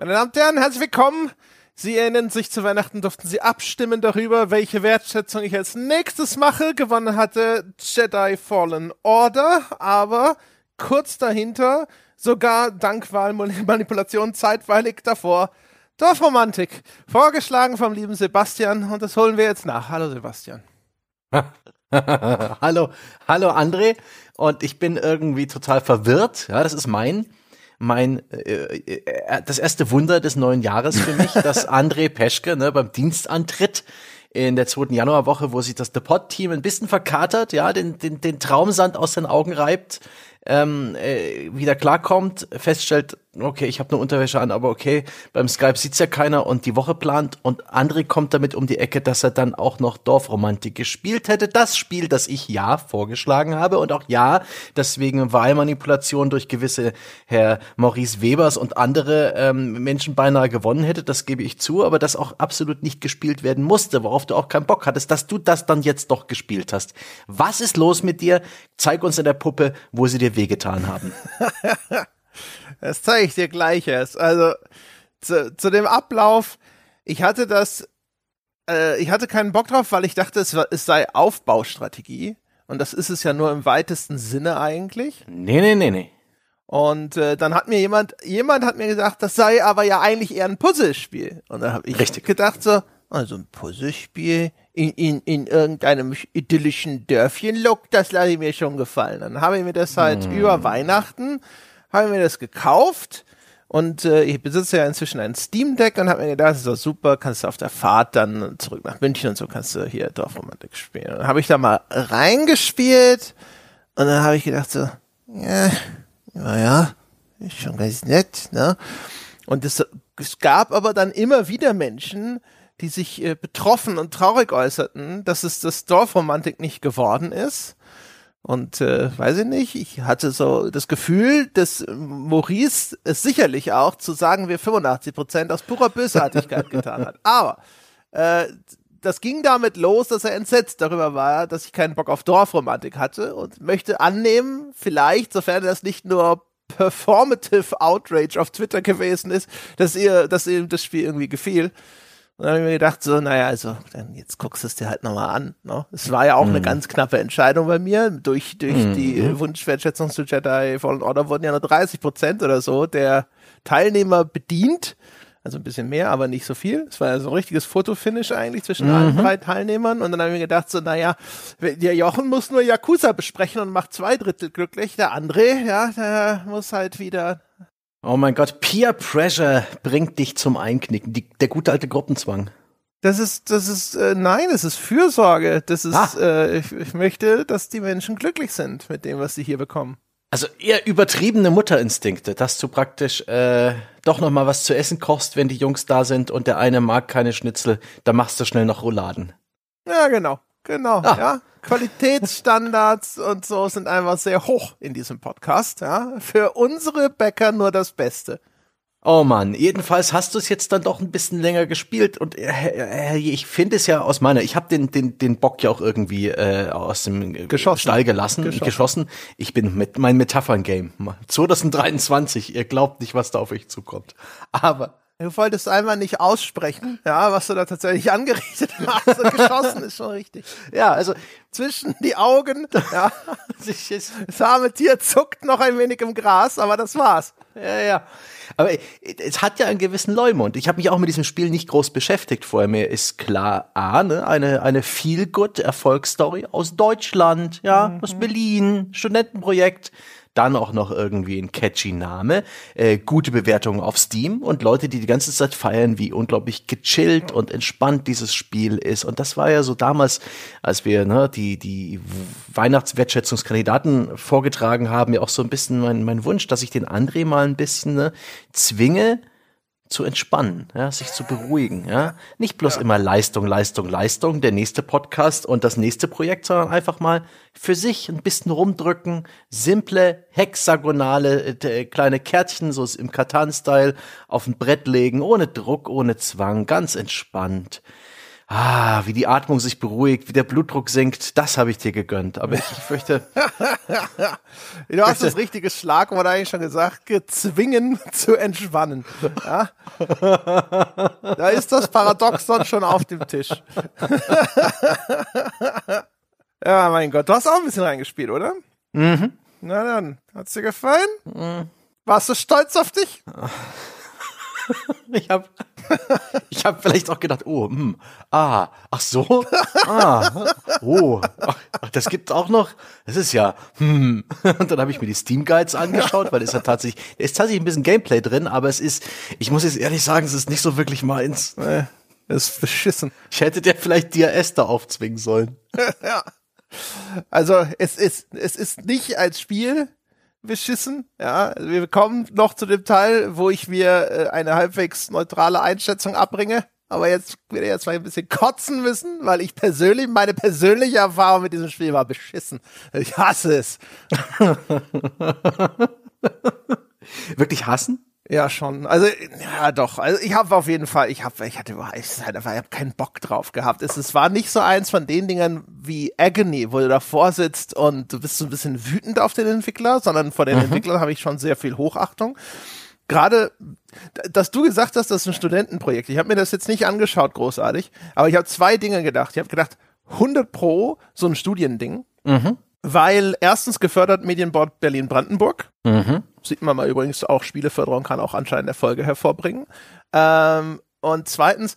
Meine Damen und Herren, herzlich willkommen. Sie erinnern sich, zu Weihnachten durften Sie abstimmen darüber, welche Wertschätzung ich als nächstes mache. Gewonnen hatte Jedi Fallen Order, aber kurz dahinter, sogar dank Wahlmanipulation zeitweilig davor, Dorfromantik. Vorgeschlagen vom lieben Sebastian und das holen wir jetzt nach. Hallo Sebastian. hallo, hallo André. Und ich bin irgendwie total verwirrt. Ja, das ist mein mein äh, äh, das erste Wunder des neuen Jahres für mich, dass André Peschke ne, beim Dienstantritt in der zweiten Januarwoche, wo sich das Depot-Team ein bisschen verkatert, ja, den, den, den Traumsand aus den Augen reibt, ähm, äh, wieder klarkommt, feststellt, okay, ich habe nur Unterwäsche an, aber okay, beim Skype sieht's ja keiner und die Woche plant und André kommt damit um die Ecke, dass er dann auch noch Dorfromantik gespielt hätte. Das Spiel, das ich ja vorgeschlagen habe und auch ja, deswegen Wahlmanipulation durch gewisse Herr Maurice Webers und andere ähm, Menschen beinahe gewonnen hätte, das gebe ich zu, aber das auch absolut nicht gespielt werden musste, worauf du auch keinen Bock hattest, dass du das dann jetzt doch gespielt hast. Was ist los mit dir? Zeig uns in der Puppe, wo sie dir wehgetan haben. Das zeige ich dir gleich erst. Also zu, zu dem Ablauf, ich hatte das, äh, ich hatte keinen Bock drauf, weil ich dachte, es, es sei Aufbaustrategie. Und das ist es ja nur im weitesten Sinne eigentlich. Nee, nee, nee, nee. Und äh, dann hat mir jemand, jemand hat mir gesagt, das sei aber ja eigentlich eher ein Puzzlespiel. Und da habe ich Richtig. gedacht so, also ein Puzzlespiel in, in, in irgendeinem idyllischen Dörfchen-Look, das lasse ich mir schon gefallen. Dann habe ich mir das halt hm. über Weihnachten habe ich mir das gekauft und äh, ich besitze ja inzwischen ein Steam Deck und habe mir gedacht, das ist doch super, kannst du auf der Fahrt dann zurück nach München und so kannst du hier Dorfromantik spielen. Und habe ich da mal reingespielt und dann habe ich gedacht so, ja, naja, ist schon ganz nett, ne? Und es, es gab aber dann immer wieder Menschen, die sich äh, betroffen und traurig äußerten, dass es das Dorfromantik nicht geworden ist. Und äh, weiß ich nicht, ich hatte so das Gefühl, dass Maurice es sicherlich auch zu sagen wir 85 Prozent aus purer Bösartigkeit getan hat. Aber äh, das ging damit los, dass er entsetzt darüber war, dass ich keinen Bock auf Dorfromantik hatte und möchte annehmen, vielleicht, sofern das nicht nur performative Outrage auf Twitter gewesen ist, dass ihr, dass ihm das Spiel irgendwie gefiel. Und dann habe ich mir gedacht, so, naja, also, dann jetzt guckst du es dir halt nochmal an. Ne? Es war ja auch mhm. eine ganz knappe Entscheidung bei mir. Durch, durch mhm. die Wunschwertschätzung zu Jedi Fallen Order wurden ja nur 30 Prozent oder so der Teilnehmer bedient. Also ein bisschen mehr, aber nicht so viel. Es war ja so ein richtiges Fotofinish eigentlich zwischen mhm. allen drei Teilnehmern. Und dann habe ich mir gedacht, so, naja, der Jochen muss nur Yakuza besprechen und macht zwei Drittel glücklich. Der André, ja, der muss halt wieder Oh mein Gott, Peer Pressure bringt dich zum Einknicken. Die, der gute alte Gruppenzwang. Das ist, das ist, äh, nein, das ist Fürsorge. Das ist, ah. äh, ich, ich möchte, dass die Menschen glücklich sind mit dem, was sie hier bekommen. Also eher übertriebene Mutterinstinkte, dass du praktisch äh, doch noch mal was zu essen kochst, wenn die Jungs da sind und der eine mag keine Schnitzel, dann machst du schnell noch Rouladen. Ja, genau, genau, ah. ja. Qualitätsstandards und so sind einfach sehr hoch in diesem Podcast. Ja? Für unsere Bäcker nur das Beste. Oh Mann, jedenfalls hast du es jetzt dann doch ein bisschen länger gespielt und äh, äh, ich finde es ja aus meiner, ich habe den den den Bock ja auch irgendwie äh, aus dem geschossen. Stall gelassen, geschossen. geschossen. Ich bin mit mein Metaphern Game 2023. Ihr glaubt nicht, was da auf euch zukommt. Aber Du wolltest einmal nicht aussprechen, ja, was du da tatsächlich angerichtet hast. Und geschossen ist schon richtig. Ja, also zwischen die Augen, ja, das arme Tier zuckt noch ein wenig im Gras, aber das war's. Ja, ja. Aber es hat ja einen gewissen Leumund. Ich habe mich auch mit diesem Spiel nicht groß beschäftigt vorher. Mir ist klar, A, ne, eine, eine Feel-Good-Erfolgsstory aus Deutschland, ja, mhm. aus Berlin, Studentenprojekt dann auch noch irgendwie ein catchy Name, äh, gute Bewertungen auf Steam und Leute, die die ganze Zeit feiern, wie unglaublich gechillt und entspannt dieses Spiel ist. Und das war ja so damals, als wir ne, die, die Weihnachtswertschätzungskandidaten vorgetragen haben, ja auch so ein bisschen mein, mein Wunsch, dass ich den André mal ein bisschen ne, zwinge, zu entspannen, ja, sich zu beruhigen, ja. Nicht bloß ja. immer Leistung, Leistung, Leistung, der nächste Podcast und das nächste Projekt, sondern einfach mal für sich ein bisschen rumdrücken, simple, hexagonale, äh, kleine Kärtchen, so im Katan-Style, auf ein Brett legen, ohne Druck, ohne Zwang, ganz entspannt. Ah, wie die Atmung sich beruhigt, wie der Blutdruck sinkt, das habe ich dir gegönnt. Aber ich, ich fürchte. du hast das richtige Schlagwort eigentlich schon gesagt, gezwingen zu entspannen. Ja? da ist das Paradoxon schon auf dem Tisch. ja, mein Gott, du hast auch ein bisschen reingespielt, oder? Mhm. Na dann, hat's dir gefallen? Mhm. Warst du stolz auf dich? ich habe ich hab vielleicht auch gedacht, oh, hm, ah, ach so, ah, oh, ach, das gibt auch noch, das ist ja, hm. Und dann habe ich mir die Steam Guides angeschaut, weil es ja tatsächlich, da ist tatsächlich ein bisschen Gameplay drin, aber es ist, ich muss jetzt ehrlich sagen, es ist nicht so wirklich meins. Nee, ist beschissen. Ich hätte dir vielleicht DRS da aufzwingen sollen. ja. Also es ist, es ist nicht als Spiel beschissen. Ja, wir kommen noch zu dem Teil, wo ich mir äh, eine halbwegs neutrale Einschätzung abbringe. Aber jetzt werde ich jetzt mal ein bisschen kotzen müssen, weil ich persönlich, meine persönliche Erfahrung mit diesem Spiel war beschissen. Ich hasse es. Wirklich hassen? Ja, schon. Also, ja, doch. Also, ich habe auf jeden Fall, ich habe, ich hatte überhaupt, ich hatte einfach, ich hab keinen Bock drauf gehabt. Es, es war nicht so eins von den Dingen wie Agony, wo du davor sitzt und du bist so ein bisschen wütend auf den Entwickler, sondern vor den mhm. Entwicklern habe ich schon sehr viel Hochachtung. Gerade, dass du gesagt hast, das ist ein Studentenprojekt. Ich habe mir das jetzt nicht angeschaut, großartig, aber ich habe zwei Dinge gedacht. Ich habe gedacht, 100 pro so ein Studiending. Mhm weil erstens gefördert Medienbord Berlin-Brandenburg. Mhm. Sieht man mal übrigens auch, Spieleförderung kann auch anscheinend Erfolge hervorbringen. Ähm, und zweitens,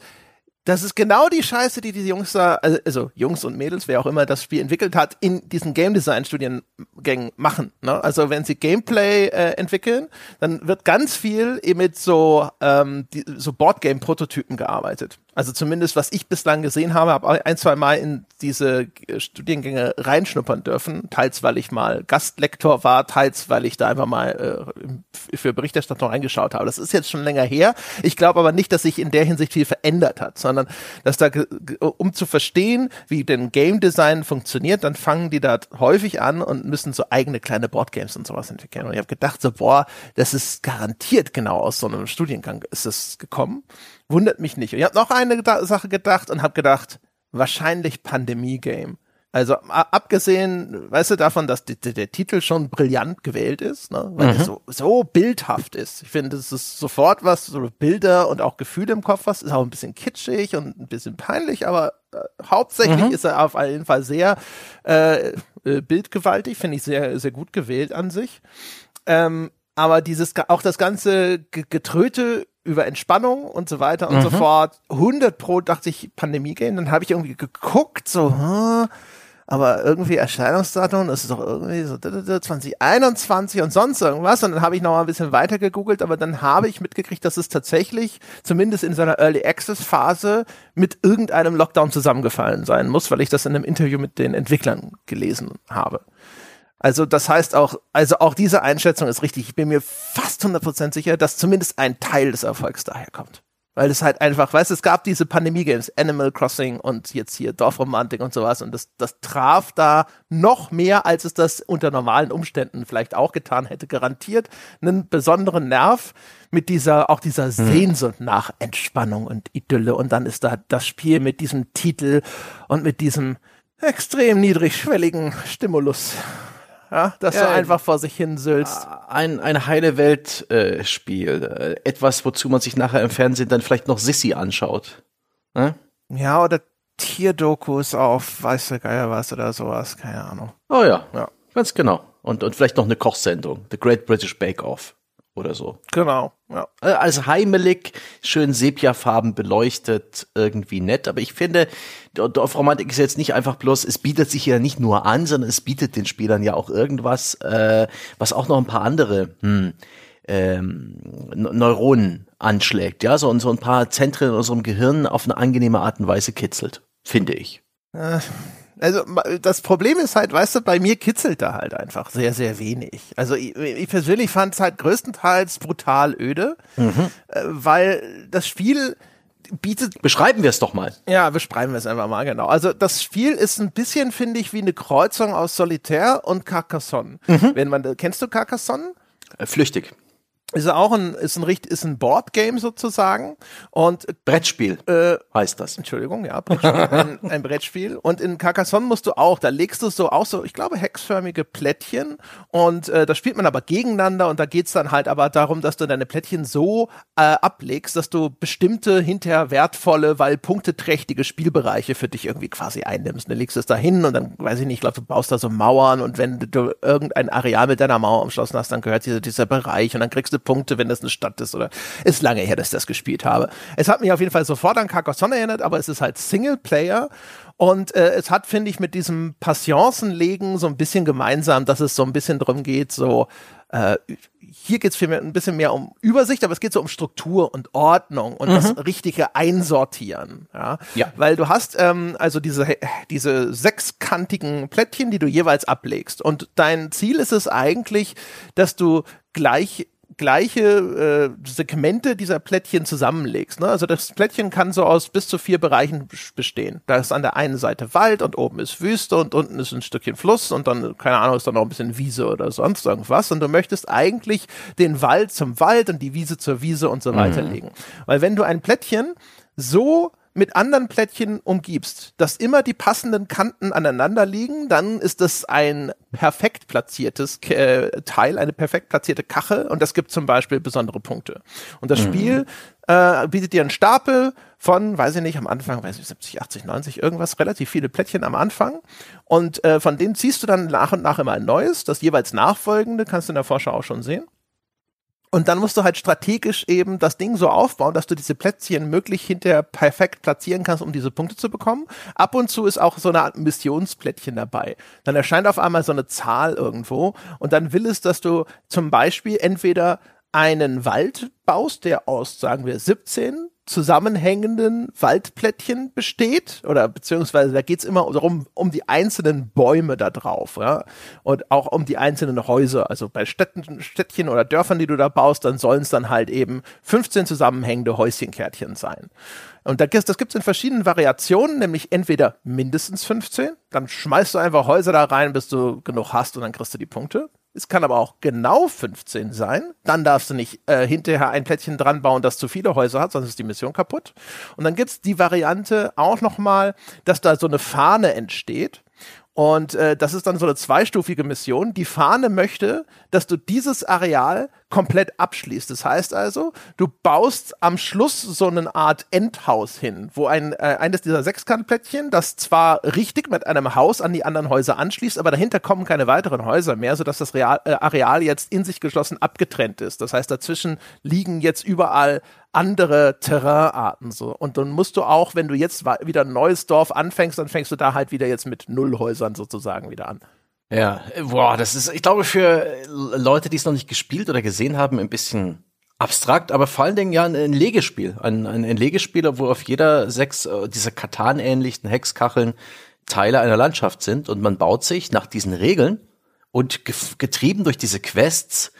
das ist genau die Scheiße, die diese Jungs da, also, also Jungs und Mädels, wer auch immer das Spiel entwickelt hat, in diesen Game Design Studiengängen machen. Ne? Also wenn sie Gameplay äh, entwickeln, dann wird ganz viel mit so ähm, die, so Boardgame Prototypen gearbeitet. Also zumindest, was ich bislang gesehen habe, habe ein, zwei Mal in diese Studiengänge reinschnuppern dürfen. Teils, weil ich mal Gastlektor war, teils, weil ich da einfach mal äh, für Berichterstattung reingeschaut habe. Das ist jetzt schon länger her. Ich glaube aber nicht, dass sich in der Hinsicht viel verändert hat, sondern dass da, um zu verstehen, wie denn Game Design funktioniert, dann fangen die da häufig an und müssen so eigene kleine Boardgames und sowas entwickeln. Und ich habe gedacht, so, boah, das ist garantiert genau aus so einem Studiengang ist es gekommen. Wundert mich nicht. Und ich habe noch eine Sache gedacht und habe gedacht, wahrscheinlich Pandemie-Game. Also abgesehen, weißt du, davon, dass die, die, der Titel schon brillant gewählt ist, ne? weil mhm. er so, so bildhaft ist. Ich finde, es ist sofort was, so Bilder und auch Gefühle im Kopf was, ist auch ein bisschen kitschig und ein bisschen peinlich, aber äh, hauptsächlich mhm. ist er auf jeden Fall sehr äh, äh, bildgewaltig, finde ich sehr, sehr gut gewählt an sich. Ähm, aber dieses, auch das ganze Getröte über Entspannung und so weiter und mhm. so fort. 100 pro dachte ich Pandemie-Game. Dann habe ich irgendwie geguckt, so, hm, aber irgendwie Erscheinungsdatum, das ist doch irgendwie so 2021 und sonst irgendwas. Und dann habe ich noch mal ein bisschen weiter gegoogelt, aber dann habe ich mitgekriegt, dass es tatsächlich zumindest in seiner Early Access Phase mit irgendeinem Lockdown zusammengefallen sein muss, weil ich das in einem Interview mit den Entwicklern gelesen habe. Also das heißt auch, also auch diese Einschätzung ist richtig. Ich bin mir fast 100% sicher, dass zumindest ein Teil des Erfolgs daher kommt. Weil es halt einfach, weißt du, es gab diese Pandemie-Games, Animal Crossing und jetzt hier Dorfromantik und sowas und das, das traf da noch mehr, als es das unter normalen Umständen vielleicht auch getan hätte, garantiert einen besonderen Nerv mit dieser, auch dieser mhm. Sehnsucht nach Entspannung und Idylle und dann ist da das Spiel mit diesem Titel und mit diesem extrem niedrigschwelligen Stimulus ja, dass ja, du einfach vor sich hin sülzt. Ein, ein heile Welt-Spiel. Äh, etwas, wozu man sich nachher im Fernsehen dann vielleicht noch Sissy anschaut. Ne? Ja, oder Tierdokus auf weiß der Geier was oder sowas, keine Ahnung. Oh ja, ja. ganz genau. Und, und vielleicht noch eine Kochsendung, The Great British Bake Off oder so. Genau, ja. Äh, als heimelig, schön Sepiafarben beleuchtet, irgendwie nett. Aber ich finde, Dorfromantik ist jetzt nicht einfach bloß, es bietet sich ja nicht nur an, sondern es bietet den Spielern ja auch irgendwas, äh, was auch noch ein paar andere hm, ähm, Neuronen anschlägt, ja, so, und so ein paar Zentren in unserem Gehirn auf eine angenehme Art und Weise kitzelt, finde ich. Äh also das Problem ist halt, weißt du, bei mir kitzelt da halt einfach sehr, sehr wenig. Also ich, ich persönlich fand es halt größtenteils brutal öde, mhm. Äh, weil das Spiel bietet. Beschreiben wir es doch mal. Ja, beschreiben wir es einfach mal, genau. Also das Spiel ist ein bisschen, finde ich, wie eine Kreuzung aus Solitär und Carcassonne. Mhm. Wenn man, kennst du Carcassonne? Äh, flüchtig. Ist auch ein ist ein richtig ist ein Boardgame sozusagen und Brettspiel äh, heißt das. Entschuldigung, ja, ein, ein, Brettspiel und in Carcassonne musst du auch, da legst du so auch so, ich glaube hexförmige Plättchen und äh, da spielt man aber gegeneinander und da geht's dann halt aber darum, dass du deine Plättchen so äh, ablegst, dass du bestimmte hinterher wertvolle, weil punkteträchtige Spielbereiche für dich irgendwie quasi einnimmst. Du legst es da hin und dann weiß ich nicht, ich glaube, du baust da so Mauern und wenn du irgendein Areal mit deiner Mauer umschlossen hast, dann gehört dieser, dieser Bereich und dann kriegst du Punkte, wenn das eine Stadt ist oder ist lange her, dass ich das gespielt habe. Es hat mich auf jeden Fall sofort an Carcassonne erinnert, aber es ist halt Singleplayer und äh, es hat, finde ich, mit diesem Passionsenlegen so ein bisschen gemeinsam, dass es so ein bisschen drum geht, so äh, hier geht es vielmehr ein bisschen mehr um Übersicht, aber es geht so um Struktur und Ordnung und mhm. das richtige Einsortieren. Ja? ja. Weil du hast ähm, also diese, diese sechskantigen Plättchen, die du jeweils ablegst. Und dein Ziel ist es eigentlich, dass du gleich gleiche äh, Segmente dieser Plättchen zusammenlegst. Ne? Also das Plättchen kann so aus bis zu vier Bereichen bestehen. Da ist an der einen Seite Wald und oben ist Wüste und unten ist ein Stückchen Fluss und dann, keine Ahnung, ist da noch ein bisschen Wiese oder sonst irgendwas. Und du möchtest eigentlich den Wald zum Wald und die Wiese zur Wiese und so weiter mhm. legen. Weil wenn du ein Plättchen so mit anderen Plättchen umgibst, dass immer die passenden Kanten aneinander liegen, dann ist das ein perfekt platziertes äh, Teil, eine perfekt platzierte Kachel und das gibt zum Beispiel besondere Punkte. Und das mhm. Spiel äh, bietet dir einen Stapel von, weiß ich nicht, am Anfang, weiß ich, 70, 80, 90, irgendwas, relativ viele Plättchen am Anfang und äh, von denen ziehst du dann nach und nach immer ein neues, das jeweils nachfolgende, kannst du in der Vorschau auch schon sehen. Und dann musst du halt strategisch eben das Ding so aufbauen, dass du diese Plätzchen möglich hinterher perfekt platzieren kannst, um diese Punkte zu bekommen. Ab und zu ist auch so eine Art Missionsplättchen dabei. Dann erscheint auf einmal so eine Zahl irgendwo und dann will es, dass du zum Beispiel entweder einen Wald baust, der aus, sagen wir, 17 zusammenhängenden Waldplättchen besteht oder beziehungsweise da geht's immer darum, um die einzelnen Bäume da drauf ja? und auch um die einzelnen Häuser. Also bei Städten, Städtchen oder Dörfern, die du da baust, dann sollen es dann halt eben 15 zusammenhängende Häuschenkärtchen sein. Und da, das gibt's in verschiedenen Variationen, nämlich entweder mindestens 15, dann schmeißt du einfach Häuser da rein, bis du genug hast und dann kriegst du die Punkte. Es kann aber auch genau 15 sein. Dann darfst du nicht äh, hinterher ein Plättchen dran bauen, das zu viele Häuser hat, sonst ist die Mission kaputt. Und dann gibt's die Variante auch nochmal, dass da so eine Fahne entsteht. Und äh, das ist dann so eine zweistufige Mission. Die Fahne möchte, dass du dieses Areal komplett abschließt. Das heißt also, du baust am Schluss so eine Art Endhaus hin, wo ein äh, eines dieser Sechskantplättchen, das zwar richtig mit einem Haus an die anderen Häuser anschließt, aber dahinter kommen keine weiteren Häuser mehr, sodass das Real, äh, Areal jetzt in sich geschlossen abgetrennt ist. Das heißt, dazwischen liegen jetzt überall andere Terrainarten so. Und dann musst du auch, wenn du jetzt wieder ein neues Dorf anfängst, dann fängst du da halt wieder jetzt mit null Häusern sozusagen wieder an. Ja, boah, das ist, ich glaube, für Leute, die es noch nicht gespielt oder gesehen haben, ein bisschen abstrakt, aber vor allen Dingen ja ein, ein Legespiel. Ein, ein, ein Legespiel, wo auf jeder sechs äh, dieser Katan-ähnlichen Hexkacheln Teile einer Landschaft sind und man baut sich nach diesen Regeln und getrieben durch diese Quests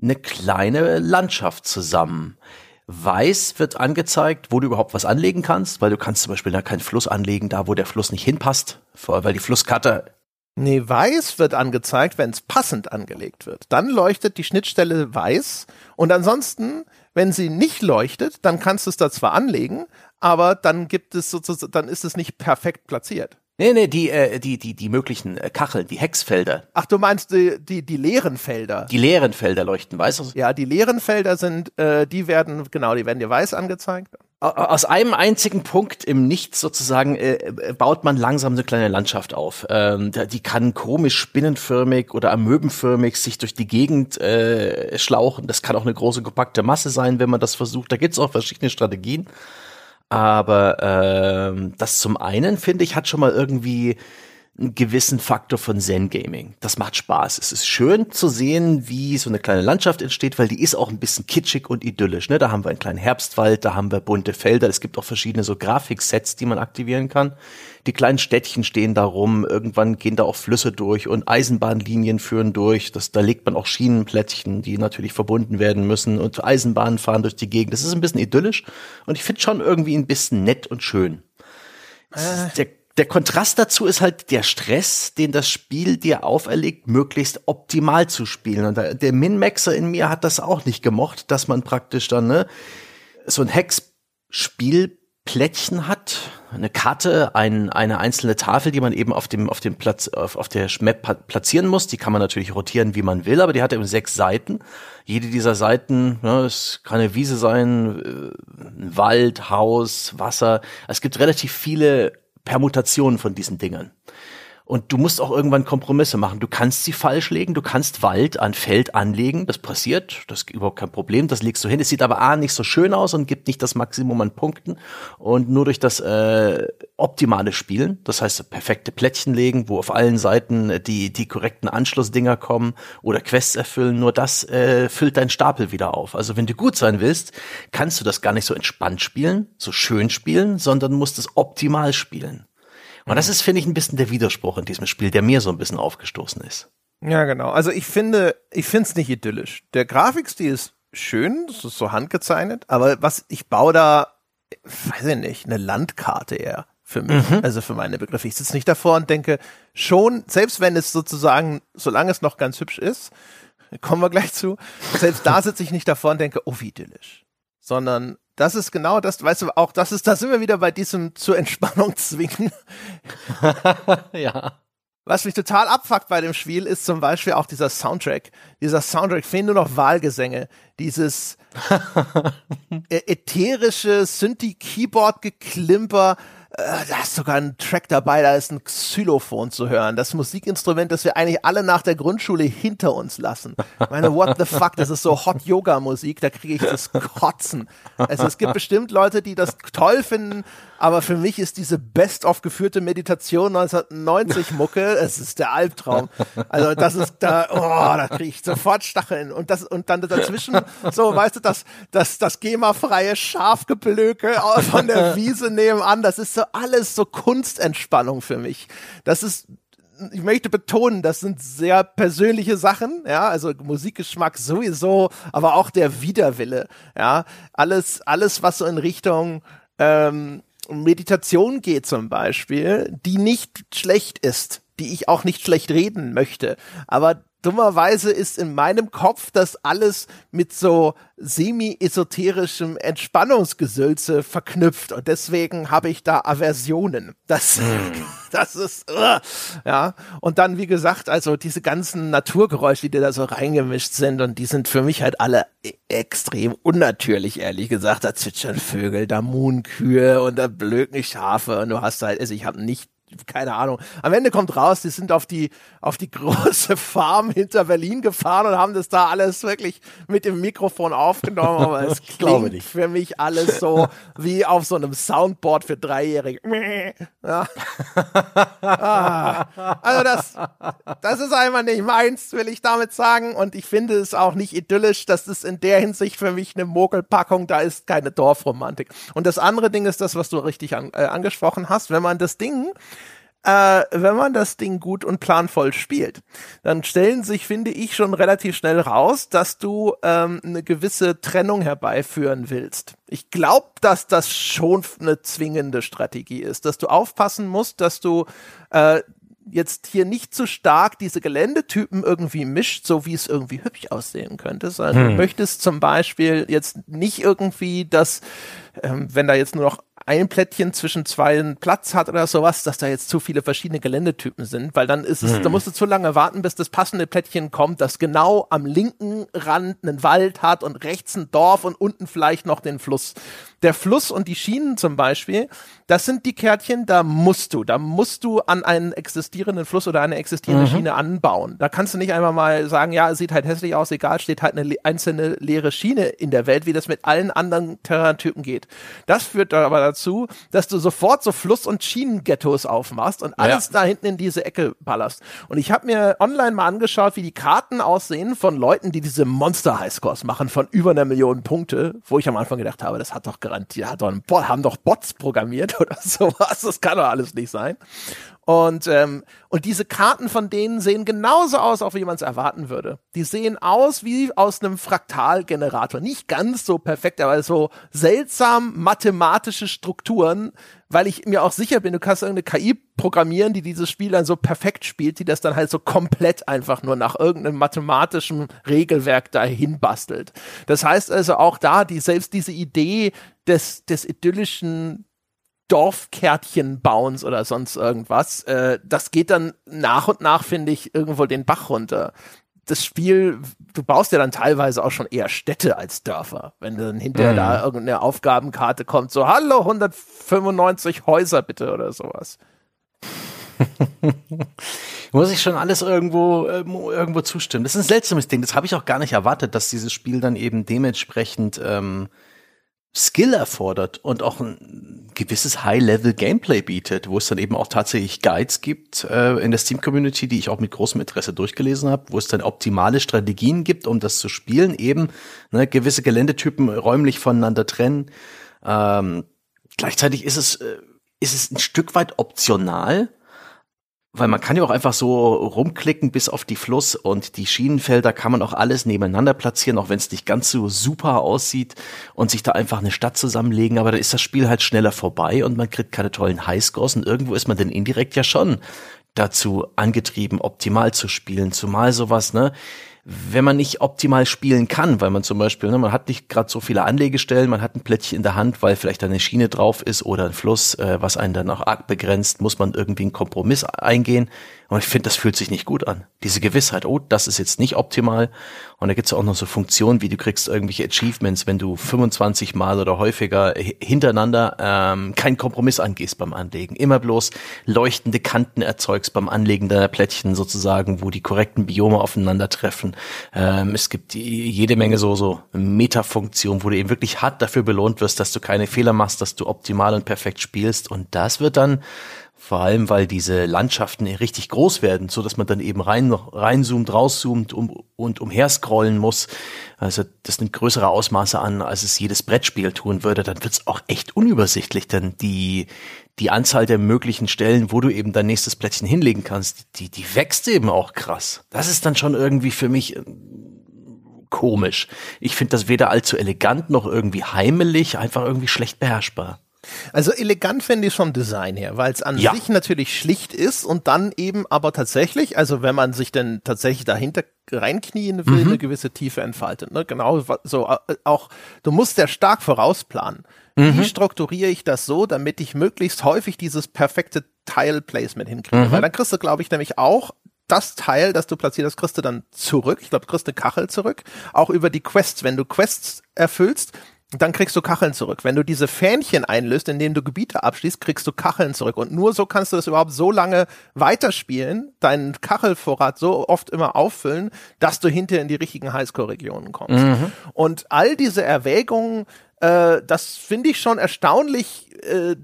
eine kleine Landschaft zusammen. Weiß wird angezeigt, wo du überhaupt was anlegen kannst, weil du kannst zum Beispiel da keinen Fluss anlegen, da wo der Fluss nicht hinpasst, weil die Flusskarte Nee, weiß wird angezeigt, wenn es passend angelegt wird. Dann leuchtet die Schnittstelle weiß und ansonsten, wenn sie nicht leuchtet, dann kannst du es da zwar anlegen, aber dann gibt es sozusagen, dann ist es nicht perfekt platziert. Nee, nee, die, äh, die, die, die möglichen äh, Kacheln, die Hexfelder. Ach, du meinst die, die, die leeren Felder? Die leeren Felder leuchten weiß. Ja, die leeren Felder sind, äh, die werden, genau, die werden dir weiß angezeigt. Aus einem einzigen Punkt im Nichts sozusagen äh, äh, baut man langsam eine kleine Landschaft auf. Ähm, die kann komisch spinnenförmig oder amöbenförmig sich durch die Gegend äh, schlauchen. Das kann auch eine große kompakte Masse sein, wenn man das versucht. Da gibt's auch verschiedene Strategien. Aber ähm, das zum einen, finde ich, hat schon mal irgendwie einen gewissen Faktor von Zen-Gaming. Das macht Spaß. Es ist schön zu sehen, wie so eine kleine Landschaft entsteht, weil die ist auch ein bisschen kitschig und idyllisch. Ne? Da haben wir einen kleinen Herbstwald, da haben wir bunte Felder. Es gibt auch verschiedene so Grafiksets, die man aktivieren kann. Die kleinen Städtchen stehen da rum. Irgendwann gehen da auch Flüsse durch und Eisenbahnlinien führen durch. Das, da legt man auch Schienenplättchen, die natürlich verbunden werden müssen und Eisenbahnen fahren durch die Gegend. Das ist ein bisschen idyllisch und ich finde schon irgendwie ein bisschen nett und schön. Äh. Der Kontrast dazu ist halt der Stress, den das Spiel dir auferlegt, möglichst optimal zu spielen. Und der Min-Maxer in mir hat das auch nicht gemocht, dass man praktisch dann ne, so ein Hexspiel Plättchen hat, eine Karte, ein, eine einzelne Tafel, die man eben auf dem, auf dem Platz, auf, auf der Map platzieren muss. Die kann man natürlich rotieren, wie man will, aber die hat eben sechs Seiten. Jede dieser Seiten, ja, es kann eine Wiese sein, äh, Wald, Haus, Wasser. Es gibt relativ viele Permutationen von diesen Dingern. Und du musst auch irgendwann Kompromisse machen. Du kannst sie falsch legen, du kannst Wald an Feld anlegen, das passiert, das ist überhaupt kein Problem, das legst du hin. Es sieht aber A nicht so schön aus und gibt nicht das Maximum an Punkten. Und nur durch das äh, optimale Spielen, das heißt perfekte Plättchen legen, wo auf allen Seiten die, die korrekten Anschlussdinger kommen oder Quests erfüllen, nur das äh, füllt deinen Stapel wieder auf. Also wenn du gut sein willst, kannst du das gar nicht so entspannt spielen, so schön spielen, sondern musst es optimal spielen. Und das ist, finde ich, ein bisschen der Widerspruch in diesem Spiel, der mir so ein bisschen aufgestoßen ist. Ja, genau. Also ich finde, ich finde es nicht idyllisch. Der Grafikstil ist schön, das ist so handgezeichnet, aber was ich baue da, weiß ich nicht, eine Landkarte eher für mich, mhm. also für meine Begriffe. Ich sitze nicht davor und denke, schon, selbst wenn es sozusagen, solange es noch ganz hübsch ist, kommen wir gleich zu, selbst da sitze ich nicht davor und denke, oh, wie idyllisch. Sondern das ist genau das, weißt du, auch das ist, da sind wir wieder bei diesem zur Entspannung zwingen. ja. Was mich total abfuckt bei dem Spiel ist zum Beispiel auch dieser Soundtrack. Dieser Soundtrack fehlen nur noch Wahlgesänge. Dieses ätherische Synthi-Keyboard-Geklimper, da ist sogar ein Track dabei, da ist ein Xylophon zu hören. Das Musikinstrument, das wir eigentlich alle nach der Grundschule hinter uns lassen. Meine, what the fuck, das ist so Hot Yoga Musik, da kriege ich das Kotzen. Also es gibt bestimmt Leute, die das toll finden, aber für mich ist diese best-of geführte Meditation 1990 Mucke, es ist der Albtraum. Also das ist da, oh, da kriege ich sofort Stacheln und das und dann dazwischen so, weißt du, das das das GEMA-freie Schafgeblöke von der Wiese nebenan, das ist so alles so Kunstentspannung für mich. Das ist ich möchte betonen, das sind sehr persönliche Sachen, ja, also Musikgeschmack sowieso, aber auch der Widerwille, ja, alles, alles, was so in Richtung ähm, Meditation geht zum Beispiel, die nicht schlecht ist, die ich auch nicht schlecht reden möchte, aber dummerweise ist in meinem Kopf das alles mit so semi-esoterischem Entspannungsgesülze verknüpft und deswegen habe ich da Aversionen. Das, mm. das ist, uh, ja. Und dann, wie gesagt, also diese ganzen Naturgeräusche, die da so reingemischt sind und die sind für mich halt alle e-, extrem unnatürlich, ehrlich gesagt. Da zwitschern Vögel, da Muhnkühe und da blöken Schafe und du hast halt, also ich habe nicht keine Ahnung. Am Ende kommt raus, die sind auf die, auf die große Farm hinter Berlin gefahren und haben das da alles wirklich mit dem Mikrofon aufgenommen. Aber es klingt für mich alles so wie auf so einem Soundboard für Dreijährige. Ja. Ah. Also das, das ist einfach nicht meins, will ich damit sagen. Und ich finde es auch nicht idyllisch. Das ist in der Hinsicht für mich eine Mogelpackung. Da ist keine Dorfromantik. Und das andere Ding ist das, was du richtig an, äh, angesprochen hast. Wenn man das Ding äh, wenn man das Ding gut und planvoll spielt, dann stellen sich, finde ich, schon relativ schnell raus, dass du ähm, eine gewisse Trennung herbeiführen willst. Ich glaube, dass das schon eine zwingende Strategie ist, dass du aufpassen musst, dass du äh, jetzt hier nicht zu stark diese Geländetypen irgendwie mischt, so wie es irgendwie hübsch aussehen könnte, sondern hm. du möchtest zum Beispiel jetzt nicht irgendwie, dass, ähm, wenn da jetzt nur noch ein Plättchen zwischen zwei Platz hat oder sowas, dass da jetzt zu viele verschiedene Geländetypen sind, weil dann ist es, hm. da musst du zu lange warten, bis das passende Plättchen kommt, das genau am linken Rand einen Wald hat und rechts ein Dorf und unten vielleicht noch den Fluss. Der Fluss und die Schienen zum Beispiel, das sind die Kärtchen, da musst du, da musst du an einen existierenden Fluss oder eine existierende mhm. Schiene anbauen. Da kannst du nicht einfach mal sagen, ja, sieht halt hässlich aus, egal, steht halt eine einzelne leere Schiene in der Welt, wie das mit allen anderen Terraintypen geht. Das führt aber dazu, dass du sofort so Fluss- und Schienenghettos aufmachst und alles ja. da hinten in diese Ecke ballerst. Und ich habe mir online mal angeschaut, wie die Karten aussehen von Leuten, die diese Monster-Highscores machen von über einer Million Punkte, wo ich am Anfang gedacht habe, das hat doch garantiert, hat doch ein Bot, haben doch Bots programmiert oder sowas. Das kann doch alles nicht sein. Und, ähm, und diese Karten von denen sehen genauso aus, auch wie man es erwarten würde. Die sehen aus wie aus einem Fraktalgenerator. Nicht ganz so perfekt, aber so seltsam mathematische Strukturen, weil ich mir auch sicher bin, du kannst irgendeine KI programmieren, die dieses Spiel dann so perfekt spielt, die das dann halt so komplett einfach nur nach irgendeinem mathematischen Regelwerk dahin bastelt. Das heißt also auch da, die, selbst diese Idee des, des idyllischen Dorfkärtchen-Bauens oder sonst irgendwas. Äh, das geht dann nach und nach, finde ich, irgendwo den Bach runter. Das Spiel, du baust ja dann teilweise auch schon eher Städte als Dörfer. Wenn dann hinterher mhm. da irgendeine Aufgabenkarte kommt, so, hallo, 195 Häuser bitte oder sowas. Muss ich schon alles irgendwo, äh, irgendwo zustimmen. Das ist ein seltsames Ding. Das habe ich auch gar nicht erwartet, dass dieses Spiel dann eben dementsprechend ähm, Skill erfordert und auch ein gewisses High-Level-Gameplay bietet, wo es dann eben auch tatsächlich Guides gibt äh, in der Steam-Community, die ich auch mit großem Interesse durchgelesen habe, wo es dann optimale Strategien gibt, um das zu spielen, eben ne, gewisse Geländetypen räumlich voneinander trennen. Ähm, gleichzeitig ist es, äh, ist es ein Stück weit optional, weil man kann ja auch einfach so rumklicken bis auf die Fluss und die Schienenfelder kann man auch alles nebeneinander platzieren, auch wenn es nicht ganz so super aussieht und sich da einfach eine Stadt zusammenlegen, aber da ist das Spiel halt schneller vorbei und man kriegt keine tollen Highscores und irgendwo ist man dann indirekt ja schon dazu angetrieben, optimal zu spielen, zumal sowas, ne? Wenn man nicht optimal spielen kann, weil man zum Beispiel, ne, man hat nicht gerade so viele Anlegestellen, man hat ein Plättchen in der Hand, weil vielleicht eine Schiene drauf ist oder ein Fluss, äh, was einen dann auch arg begrenzt, muss man irgendwie einen Kompromiss eingehen. Und ich finde, das fühlt sich nicht gut an. Diese Gewissheit, oh, das ist jetzt nicht optimal. Und da gibt's auch noch so Funktionen, wie du kriegst irgendwelche Achievements, wenn du 25 Mal oder häufiger hintereinander ähm, keinen Kompromiss angehst beim Anlegen. Immer bloß leuchtende Kanten erzeugst beim Anlegen deiner Plättchen sozusagen, wo die korrekten Biome aufeinandertreffen. Ähm, es gibt jede Menge so, so Metafunktionen, wo du eben wirklich hart dafür belohnt wirst, dass du keine Fehler machst, dass du optimal und perfekt spielst. Und das wird dann vor allem, weil diese Landschaften richtig groß werden, so dass man dann eben rein, reinzoomt, rauszoomt um, und umherscrollen muss. Also das nimmt größere Ausmaße an, als es jedes Brettspiel tun würde. Dann wird's auch echt unübersichtlich, denn die, die Anzahl der möglichen Stellen, wo du eben dein nächstes Plättchen hinlegen kannst, die, die wächst eben auch krass. Das ist dann schon irgendwie für mich äh, komisch. Ich finde das weder allzu elegant noch irgendwie heimelig, einfach irgendwie schlecht beherrschbar. Also elegant finde ich vom Design her, weil es an ja. sich natürlich schlicht ist und dann eben aber tatsächlich, also wenn man sich denn tatsächlich dahinter reinknien will, mhm. eine gewisse Tiefe entfaltet. Ne? Genau so äh, auch, du musst ja stark vorausplanen. Mhm. Wie strukturiere ich das so, damit ich möglichst häufig dieses perfekte Tile-Placement hinkriege? Mhm. Weil dann kriegst du, glaube ich, nämlich auch das Teil, das du platziert hast, kriegst du dann zurück. Ich glaube, kriegst eine Kachel zurück. Auch über die Quests. Wenn du Quests erfüllst, dann kriegst du Kacheln zurück. Wenn du diese Fähnchen einlöst, indem du Gebiete abschließt, kriegst du Kacheln zurück. Und nur so kannst du das überhaupt so lange weiterspielen, deinen Kachelvorrat so oft immer auffüllen, dass du hinterher in die richtigen Highscore-Regionen kommst. Mhm. Und all diese Erwägungen, äh, das finde ich schon erstaunlich äh,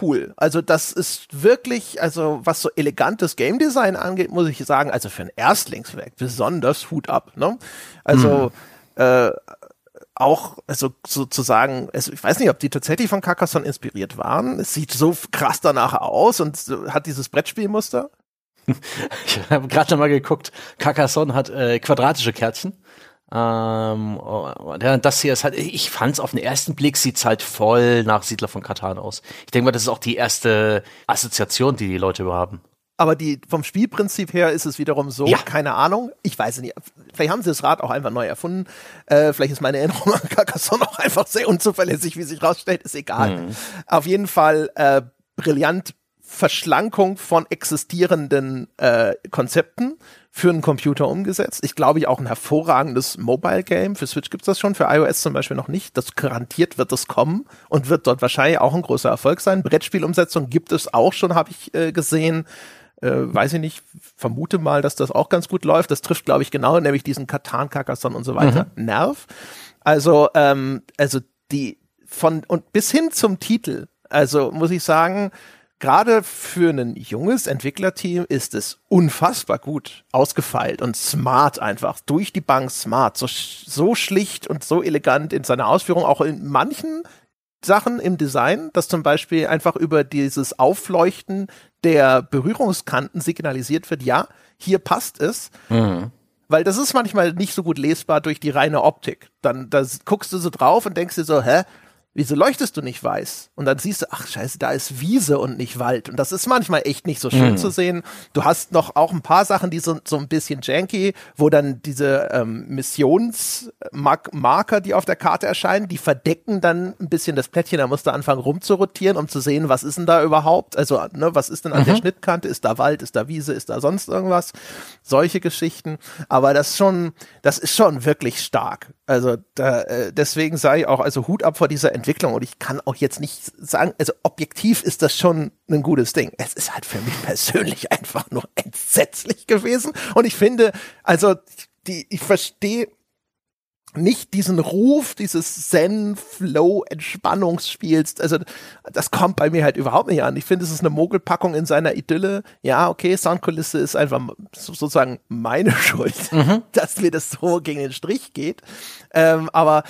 cool. Also das ist wirklich, also was so elegantes Game Design angeht, muss ich sagen, also für ein Erstlingswerk besonders Hut ab. Ne? Also mhm. äh, auch, also sozusagen, also ich weiß nicht, ob die tatsächlich von Carcassonne inspiriert waren. Es sieht so krass danach aus und hat dieses Brettspielmuster. Ich habe gerade schon mal geguckt, Carcassonne hat äh, quadratische Kärtchen. Ähm, das hier ist halt, ich fand es auf den ersten Blick sieht's halt voll nach Siedler von Katan aus. Ich denke mal, das ist auch die erste Assoziation, die die Leute überhaupt haben. Aber die, vom Spielprinzip her ist es wiederum so, ja. keine Ahnung. Ich weiß es nicht. Vielleicht haben sie das Rad auch einfach neu erfunden. Äh, vielleicht ist meine Erinnerung an Carcassonne auch einfach sehr unzuverlässig, wie sich rausstellt. Ist egal. Mhm. Auf jeden Fall äh, brillant Verschlankung von existierenden äh, Konzepten für einen Computer umgesetzt. Ich glaube, ich auch ein hervorragendes Mobile Game. Für Switch gibt's das schon, für iOS zum Beispiel noch nicht. Das garantiert wird das kommen und wird dort wahrscheinlich auch ein großer Erfolg sein. Brettspielumsetzung gibt es auch schon, habe ich äh, gesehen äh, weiß ich nicht, vermute mal, dass das auch ganz gut läuft. Das trifft, glaube ich, genau, nämlich diesen Katan, Carcassonne und so weiter, mhm. Nerv. Also, ähm, also die von und bis hin zum Titel, also muss ich sagen, gerade für ein junges Entwicklerteam ist es unfassbar gut ausgefeilt und smart einfach. Durch die Bank smart. So, so schlicht und so elegant in seiner Ausführung. Auch in manchen Sachen im Design, dass zum Beispiel einfach über dieses Aufleuchten der Berührungskanten signalisiert wird, ja, hier passt es. Mhm. Weil das ist manchmal nicht so gut lesbar durch die reine Optik. Dann da guckst du so drauf und denkst dir so, hä, wieso leuchtest du nicht weiß? Und dann siehst du, ach scheiße, da ist Wiese und nicht Wald. Und das ist manchmal echt nicht so schön mhm. zu sehen. Du hast noch auch ein paar Sachen, die sind so ein bisschen janky, wo dann diese ähm, Missionsmarker, die auf der Karte erscheinen, die verdecken dann ein bisschen das Plättchen. Da musst du anfangen rumzurotieren, um zu sehen, was ist denn da überhaupt? Also, ne, was ist denn an mhm. der Schnittkante? Ist da Wald? Ist da Wiese? Ist da sonst irgendwas? Solche Geschichten. Aber das schon, das ist schon wirklich stark. Also da, äh, deswegen sei ich auch, also Hut ab vor dieser Entwicklung und ich kann auch jetzt nicht sagen, also objektiv ist das schon ein gutes Ding. Es ist halt für mich persönlich einfach nur entsetzlich gewesen und ich finde, also die, ich verstehe nicht diesen Ruf dieses Zen-Flow-Entspannungsspiels. Also das kommt bei mir halt überhaupt nicht an. Ich finde, es ist eine Mogelpackung in seiner Idylle. Ja, okay, Soundkulisse ist einfach sozusagen meine Schuld, mhm. dass mir das so gegen den Strich geht. Ähm, aber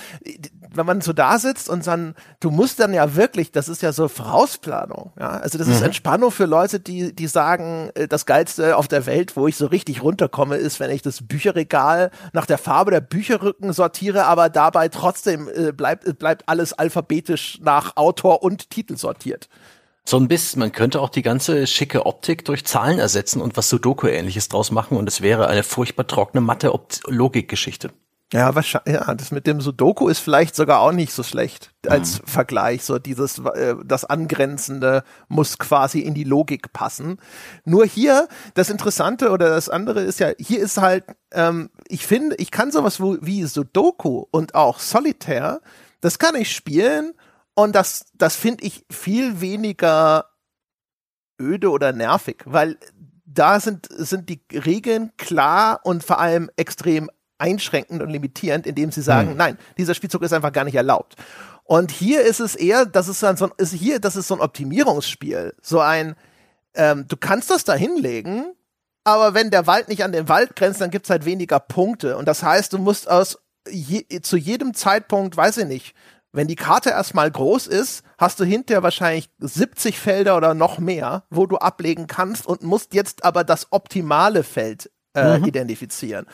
wenn man so da sitzt und dann, du musst dann ja wirklich, das ist ja so Vorausplanung, ja, also das mhm. ist Entspannung für Leute, die, die sagen, äh, das Geilste auf der Welt, wo ich so richtig runterkomme, ist, wenn ich das Bücherregal nach der Farbe der Bücherrücken sortiere, aber dabei trotzdem äh, bleibt, äh, bleibt alles alphabetisch nach Autor und Titel sortiert. So ein bisschen, man könnte auch die ganze schicke Optik durch Zahlen ersetzen und was Sudoku-ähnliches draus machen und es wäre eine furchtbar trockene Mathe-Logik-Geschichte. Ja, wahrscheinlich, ja, das mit dem Sudoku ist vielleicht sogar auch nicht so schlecht als mhm. Vergleich. So dieses, äh, das Angrenzende muss quasi in die Logik passen. Nur hier, das Interessante oder das andere ist ja, hier ist halt, ähm, ich finde, ich kann sowas wie Sudoku und auch Solitaire, das kann ich spielen und das, das finde ich viel weniger öde oder nervig, weil da sind, sind die Regeln klar und vor allem extrem einschränkend und limitierend, indem sie sagen, hm. nein, dieser Spielzug ist einfach gar nicht erlaubt. Und hier ist es eher, das ist dann so ein, ist hier, das ist so ein Optimierungsspiel. So ein, ähm, du kannst das da hinlegen, aber wenn der Wald nicht an den Wald grenzt, dann gibt's halt weniger Punkte. Und das heißt, du musst aus je, zu jedem Zeitpunkt, weiß ich nicht, wenn die Karte erstmal groß ist, hast du hinterher wahrscheinlich 70 Felder oder noch mehr, wo du ablegen kannst und musst jetzt aber das optimale Feld äh, mhm. identifizieren.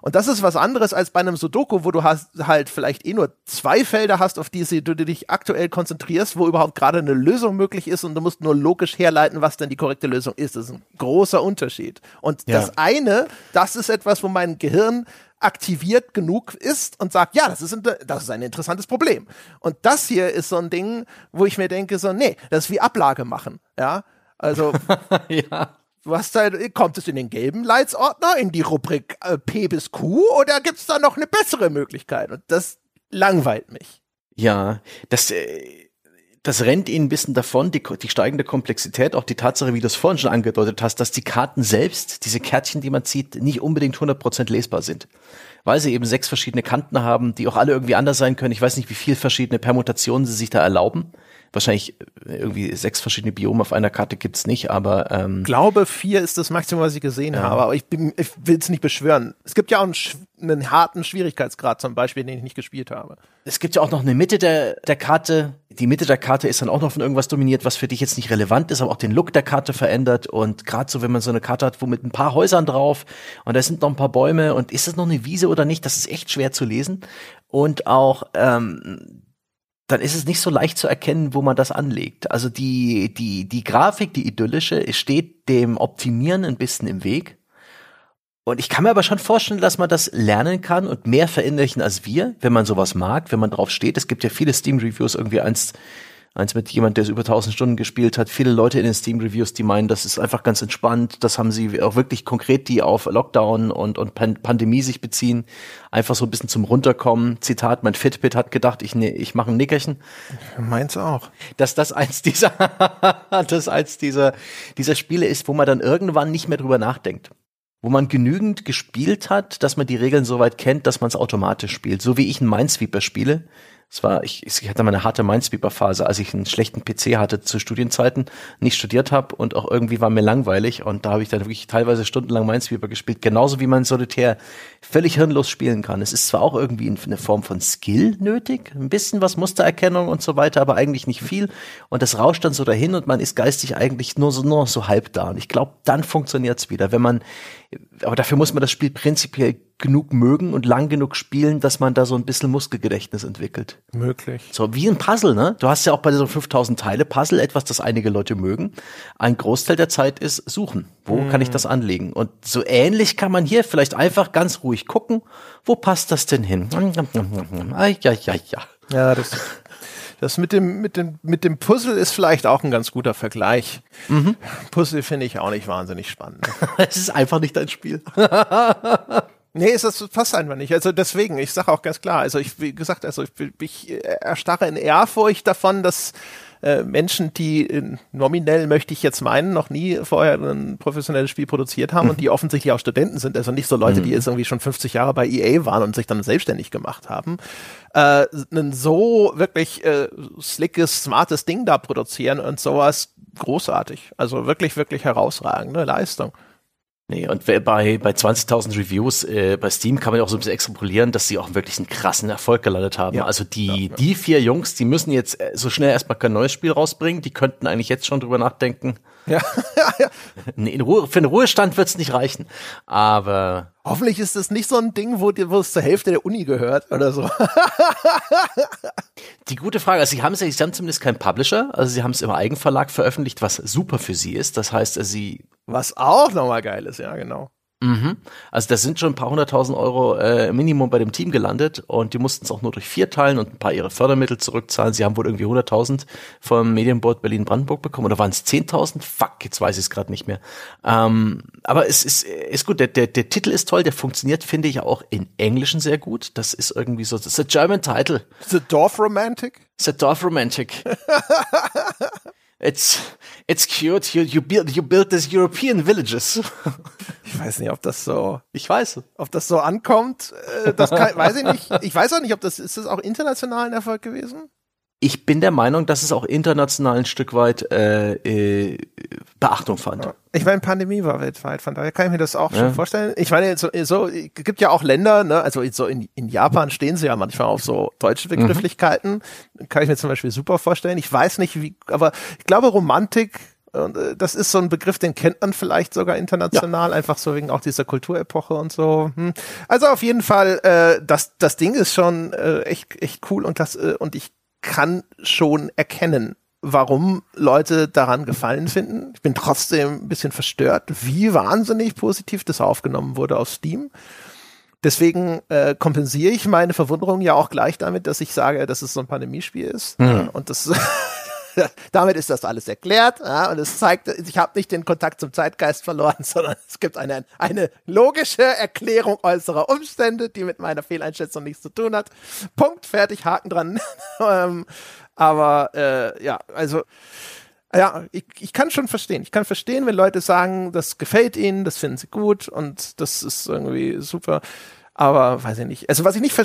Und das ist was anderes als bei einem Sudoku, wo du hast halt vielleicht eh nur zwei Felder hast, auf die du dich aktuell konzentrierst, wo überhaupt gerade eine Lösung möglich ist und du musst nur logisch herleiten, was denn die korrekte Lösung ist. Das ist ein großer Unterschied. Und ja. das eine, das ist etwas, wo mein Gehirn aktiviert genug ist und sagt, ja, das ist, ein, das ist ein interessantes Problem. Und das hier ist so ein Ding, wo ich mir denke, so, nee, das ist wie Ablage machen, ja. Also, ja. Du hast da, kommt es in den gelben Leitsordner, in die Rubrik äh, P bis Q oder gibt es da noch eine bessere Möglichkeit? Und das langweilt mich. Ja, das, äh, das rennt ihnen ein bisschen davon, die, die steigende Komplexität, auch die Tatsache, wie du es vorhin schon angedeutet hast, dass die Karten selbst, diese Kärtchen, die man zieht, nicht unbedingt 100% lesbar sind. Weil sie eben sechs verschiedene Kanten haben, die auch alle irgendwie anders sein können. Ich weiß nicht, wie viel verschiedene Permutationen sie sich da erlauben wahrscheinlich äh, irgendwie sechs verschiedene Biome auf einer Karte gibt's nicht, aber ähm, glaube vier ist das Maximum, was ich gesehen ja. habe. Aber ich, bin, ich will es nicht beschwören. Es gibt ja auch einen, einen, harten Schwierigkeitsgrad zum Beispiel, den ich nicht gespielt habe. Es gibt ja auch noch eine Mitte der, der Karte. Die Mitte der Karte ist dann auch noch von irgendwas dominiert, was für dich jetzt nicht relevant ist, aber auch den Look der Karte verändert. Und gerade so, wenn man so eine Karte hat, wo mit ein paar Häusern drauf und da sind noch ein paar Bäume und ist das noch eine Wiese oder nicht, das ist echt schwer zu lesen. Und auch ähm, dann ist es nicht so leicht zu erkennen, wo man das anlegt. Also die, die, die Grafik, die idyllische, steht dem Optimieren ein bisschen im Weg. Und ich kann mir aber schon vorstellen, dass man das lernen kann und mehr verinnerlichen als wir, wenn man sowas mag, wenn man drauf steht. Es gibt ja viele Steam-Reviews, irgendwie eins eins mit jemand, der es über 1000 Stunden gespielt hat. Viele Leute in den Steam-Reviews, die meinen, das ist einfach ganz entspannt. Das haben sie auch wirklich konkret, die auf Lockdown und, und Pan Pandemie sich beziehen. Einfach so ein bisschen zum Runterkommen. Zitat, mein Fitbit hat gedacht, ich, ne, ich mache ein Nickerchen. Meins auch. Dass das eins dieser, das eins dieser, dieser Spiele ist, wo man dann irgendwann nicht mehr drüber nachdenkt wo man genügend gespielt hat, dass man die Regeln soweit kennt, dass man es automatisch spielt. So wie ich ein Minesweeper spiele, Es war, ich, ich hatte mal eine harte Minesweeper-Phase, als ich einen schlechten PC hatte zu Studienzeiten, nicht studiert habe und auch irgendwie war mir langweilig und da habe ich dann wirklich teilweise stundenlang Minesweeper gespielt, genauso wie man Solitär völlig hirnlos spielen kann. Es ist zwar auch irgendwie eine Form von Skill nötig, ein bisschen was Mustererkennung und so weiter, aber eigentlich nicht viel und das rauscht dann so dahin und man ist geistig eigentlich nur so, nur so halb da und ich glaube, dann funktioniert's wieder, wenn man aber dafür muss man das Spiel prinzipiell genug mögen und lang genug spielen, dass man da so ein bisschen Muskelgedächtnis entwickelt. Möglich. So wie ein Puzzle, ne? Du hast ja auch bei so 5000 Teile Puzzle etwas, das einige Leute mögen. Ein Großteil der Zeit ist suchen. Wo mm. kann ich das anlegen? Und so ähnlich kann man hier vielleicht einfach ganz ruhig gucken, wo passt das denn hin? Ah, ja, ja, ja. Ja, das das mit dem, mit dem, mit dem Puzzle ist vielleicht auch ein ganz guter Vergleich. Mhm. Puzzle finde ich auch nicht wahnsinnig spannend. es ist einfach nicht dein Spiel. Nee, es das passt einfach nicht. Also deswegen, ich sage auch ganz klar, also ich, wie gesagt, also ich, ich erstarre in Ehrfurcht davon, dass äh, Menschen, die äh, nominell möchte ich jetzt meinen, noch nie vorher ein professionelles Spiel produziert haben mhm. und die offensichtlich auch Studenten sind, also nicht so Leute, mhm. die jetzt irgendwie schon 50 Jahre bei EA waren und sich dann selbstständig gemacht haben, äh, ein so wirklich äh, slickes, smartes Ding da produzieren und sowas großartig. Also wirklich, wirklich herausragende Leistung. Nee, und bei, bei 20.000 Reviews äh, bei Steam kann man ja auch so ein bisschen extrapolieren, dass sie auch wirklich einen krassen Erfolg gelandet haben. Ja, also die, ja, ja. die vier Jungs, die müssen jetzt äh, so schnell erstmal kein neues Spiel rausbringen. Die könnten eigentlich jetzt schon drüber nachdenken. Ja, ja. Nee, in Ruhe, für den Ruhestand wird's nicht reichen. Aber. Hoffentlich ist das nicht so ein Ding, wo, wo es zur Hälfte der Uni gehört oder so. Die gute Frage, also sie haben, sie haben zumindest keinen Publisher, also sie haben es im Eigenverlag veröffentlicht, was super für sie ist. Das heißt, sie was auch nochmal geil ist, ja, genau. Mhm. Also da sind schon ein paar hunderttausend Euro äh, Minimum bei dem Team gelandet und die mussten es auch nur durch vier teilen und ein paar ihre Fördermittel zurückzahlen. Sie haben wohl irgendwie hunderttausend vom Medienboard Berlin-Brandenburg bekommen oder waren es zehntausend? Fuck, jetzt weiß ich es gerade nicht mehr. Ähm, aber es ist, ist gut, der, der, der Titel ist toll, der funktioniert, finde ich, auch in Englischen sehr gut. Das ist irgendwie so, das ist a German title. The Dorf Romantic? The Dorf Romantic. It's it's cute. You you build you build these European villages. Ich weiß nicht, ob das so. Ich weiß, ob das so ankommt. Äh, das kann, weiß ich nicht. Ich weiß auch nicht, ob das ist das auch international ein Erfolg gewesen ich bin der Meinung, dass es auch international ein Stück weit äh, äh, Beachtung fand. Ich meine, Pandemie war weltweit, von daher kann ich mir das auch ja. schon vorstellen. Ich meine, so, so gibt ja auch Länder, ne, also so in, in Japan stehen sie ja manchmal auf so deutsche mhm. Begrifflichkeiten. Mhm. Kann ich mir zum Beispiel super vorstellen. Ich weiß nicht, wie, aber ich glaube, Romantik und äh, das ist so ein Begriff, den kennt man vielleicht sogar international, ja. einfach so wegen auch dieser Kulturepoche und so. Hm. Also auf jeden Fall, äh, das, das Ding ist schon äh, echt, echt cool und das, äh, und ich kann schon erkennen, warum Leute daran gefallen finden. Ich bin trotzdem ein bisschen verstört, wie wahnsinnig positiv das aufgenommen wurde auf Steam. Deswegen äh, kompensiere ich meine Verwunderung ja auch gleich damit, dass ich sage, dass es so ein Pandemiespiel ist. Mhm. Und das damit ist das alles erklärt. Ja, und es zeigt, ich habe nicht den Kontakt zum Zeitgeist verloren, sondern es gibt eine, eine logische Erklärung äußerer Umstände, die mit meiner Fehleinschätzung nichts zu tun hat. Punkt, fertig, Haken dran. ähm, aber äh, ja, also ja, ich, ich kann schon verstehen. Ich kann verstehen, wenn Leute sagen, das gefällt ihnen, das finden sie gut und das ist irgendwie super. Aber weiß ich nicht. Also was ich nicht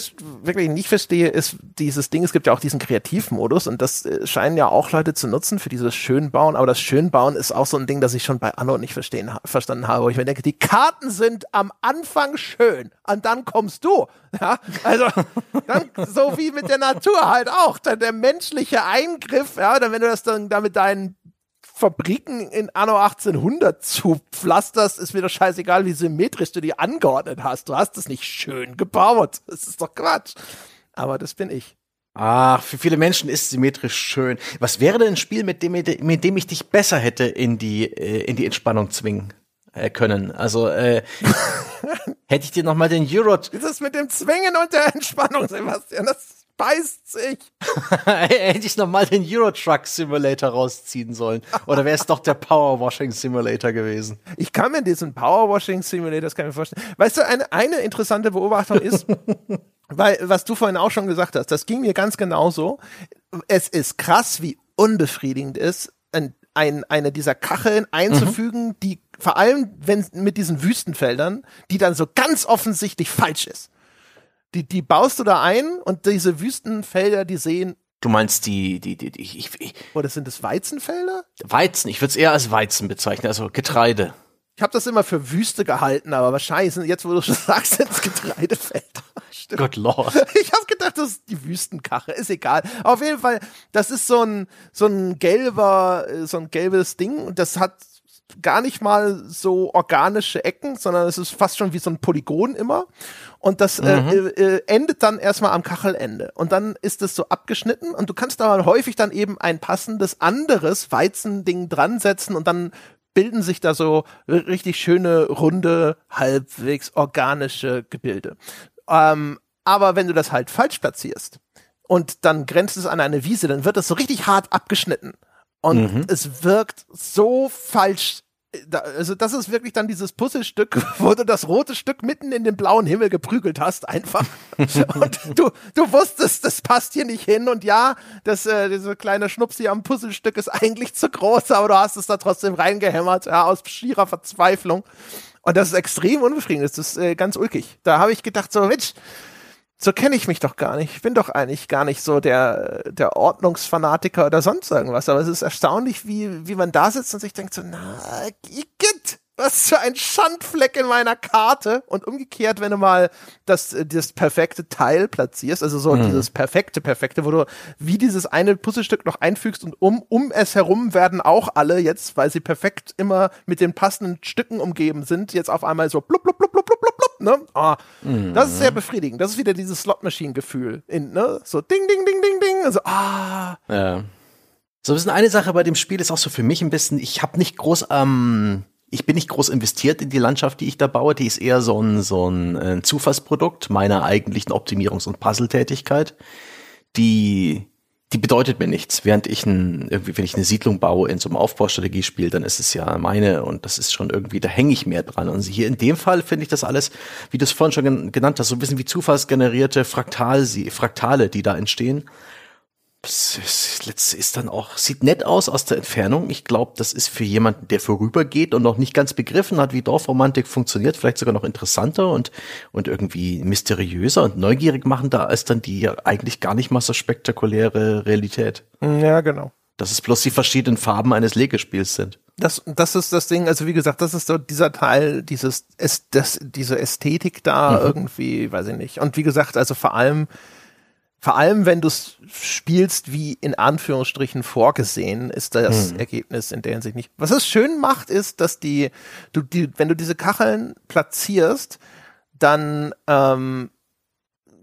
wirklich nicht verstehe, ist dieses Ding, es gibt ja auch diesen Kreativmodus und das äh, scheinen ja auch Leute zu nutzen für dieses Schönbauen. Aber das Schönbauen ist auch so ein Ding, das ich schon bei Anno nicht verstehen, verstanden habe. Wo ich mir denke, die Karten sind am Anfang schön und dann kommst du. Ja, also dann, so wie mit der Natur halt auch. Dann der menschliche Eingriff, ja, dann wenn du das dann da mit deinen Fabriken in Anno 1800 zu pflasterst, ist mir doch scheißegal, wie symmetrisch du die angeordnet hast. Du hast es nicht schön gebaut. Das ist doch Quatsch. Aber das bin ich. Ach, für viele Menschen ist symmetrisch schön. Was wäre denn ein Spiel, mit dem, mit dem ich dich besser hätte in die, äh, in die Entspannung zwingen äh, können? Also, äh, hätte ich dir noch mal den Euro... Ist das mit dem Zwingen und der Entspannung, Sebastian? Das beißt sich. Hätte ich nochmal den Eurotruck Simulator rausziehen sollen. Oder wäre es doch der Powerwashing Simulator gewesen? Ich kann mir diesen Powerwashing Simulator, das kann ich mir vorstellen. Weißt du, eine, eine interessante Beobachtung ist, weil, was du vorhin auch schon gesagt hast, das ging mir ganz genauso. Es ist krass, wie unbefriedigend ist, ein, ein, eine dieser Kacheln einzufügen, mhm. die vor allem, wenn mit diesen Wüstenfeldern, die dann so ganz offensichtlich falsch ist. Die, die baust du da ein und diese Wüstenfelder, die sehen Du meinst die, die, die, die ich, ich, Oder sind es Weizenfelder? Weizen, ich würde es eher als Weizen bezeichnen, also Getreide. Ich habe das immer für Wüste gehalten, aber wahrscheinlich sind jetzt, wo du schon sagst, sind es Getreidefelder. Stimmt. Gott Lord. Ich habe gedacht, das ist die Wüstenkache. Ist egal. Auf jeden Fall, das ist so ein so ein gelber, so ein gelbes Ding und das hat gar nicht mal so organische Ecken, sondern es ist fast schon wie so ein Polygon immer. Und das äh, mhm. äh, äh, endet dann erstmal am Kachelende. Und dann ist es so abgeschnitten und du kannst da häufig dann eben ein passendes anderes Weizending dran setzen und dann bilden sich da so richtig schöne, runde, halbwegs organische Gebilde. Ähm, aber wenn du das halt falsch platzierst und dann grenzt es an eine Wiese, dann wird das so richtig hart abgeschnitten. Und mhm. es wirkt so falsch also das ist wirklich dann dieses Puzzlestück, wo du das rote Stück mitten in den blauen Himmel geprügelt hast, einfach. und du, du wusstest, das passt hier nicht hin. Und ja, das, äh, diese kleine Schnupsi am Puzzlestück ist eigentlich zu groß, aber du hast es da trotzdem reingehämmert, ja, aus schierer Verzweiflung. Und das ist extrem unbefriedigend, das ist äh, ganz ulkig. Da habe ich gedacht, so, Mensch, so kenne ich mich doch gar nicht. Ich bin doch eigentlich gar nicht so der, der Ordnungsfanatiker oder sonst irgendwas. Aber es ist erstaunlich, wie, wie man da sitzt und sich denkt so, na, Igitt, was für ein Schandfleck in meiner Karte. Und umgekehrt, wenn du mal das, das perfekte Teil platzierst, also so mhm. dieses perfekte, perfekte, wo du wie dieses eine Puzzlestück noch einfügst und um, um es herum werden auch alle jetzt, weil sie perfekt immer mit den passenden Stücken umgeben sind, jetzt auf einmal so blub, blub, blub, blub, blub, blub, blub, ne? Oh, mhm. Das ist sehr befriedigend. Das ist wieder dieses Slot-Machine-Gefühl. Ne? So ding, ding, ding, ding, ding. Also, ah. Ja. So ein bisschen eine Sache bei dem Spiel ist auch so für mich ein bisschen, ich habe nicht groß ähm, ich bin nicht groß investiert in die Landschaft, die ich da baue. Die ist eher so ein, so ein, ein äh, Zufallsprodukt meiner eigentlichen Optimierungs- und Puzzle-Tätigkeit. Die, die bedeutet mir nichts. Während ich ein, irgendwie, wenn ich eine Siedlung baue in so einem Aufbaustrategiespiel, dann ist es ja meine und das ist schon irgendwie, da hänge ich mehr dran. Und hier in dem Fall finde ich das alles, wie du es vorhin schon genannt hast, so ein bisschen wie zufallsgenerierte Fraktal, Fraktale, die da entstehen ist dann auch, sieht nett aus aus der Entfernung. Ich glaube, das ist für jemanden, der vorübergeht und noch nicht ganz begriffen hat, wie Dorfromantik funktioniert, vielleicht sogar noch interessanter und, und irgendwie mysteriöser und neugierig machender als dann die eigentlich gar nicht mal so spektakuläre Realität. Ja, genau. Dass es bloß die verschiedenen Farben eines Legespiels sind. Das, das ist das Ding, also wie gesagt, das ist so dieser Teil, dieses, das, diese Ästhetik da mhm. irgendwie, weiß ich nicht. Und wie gesagt, also vor allem, vor allem, wenn du es spielst, wie in Anführungsstrichen vorgesehen, ist das hm. Ergebnis in der Hinsicht nicht. Was es schön macht, ist, dass die, du, die, wenn du diese Kacheln platzierst, dann, ähm,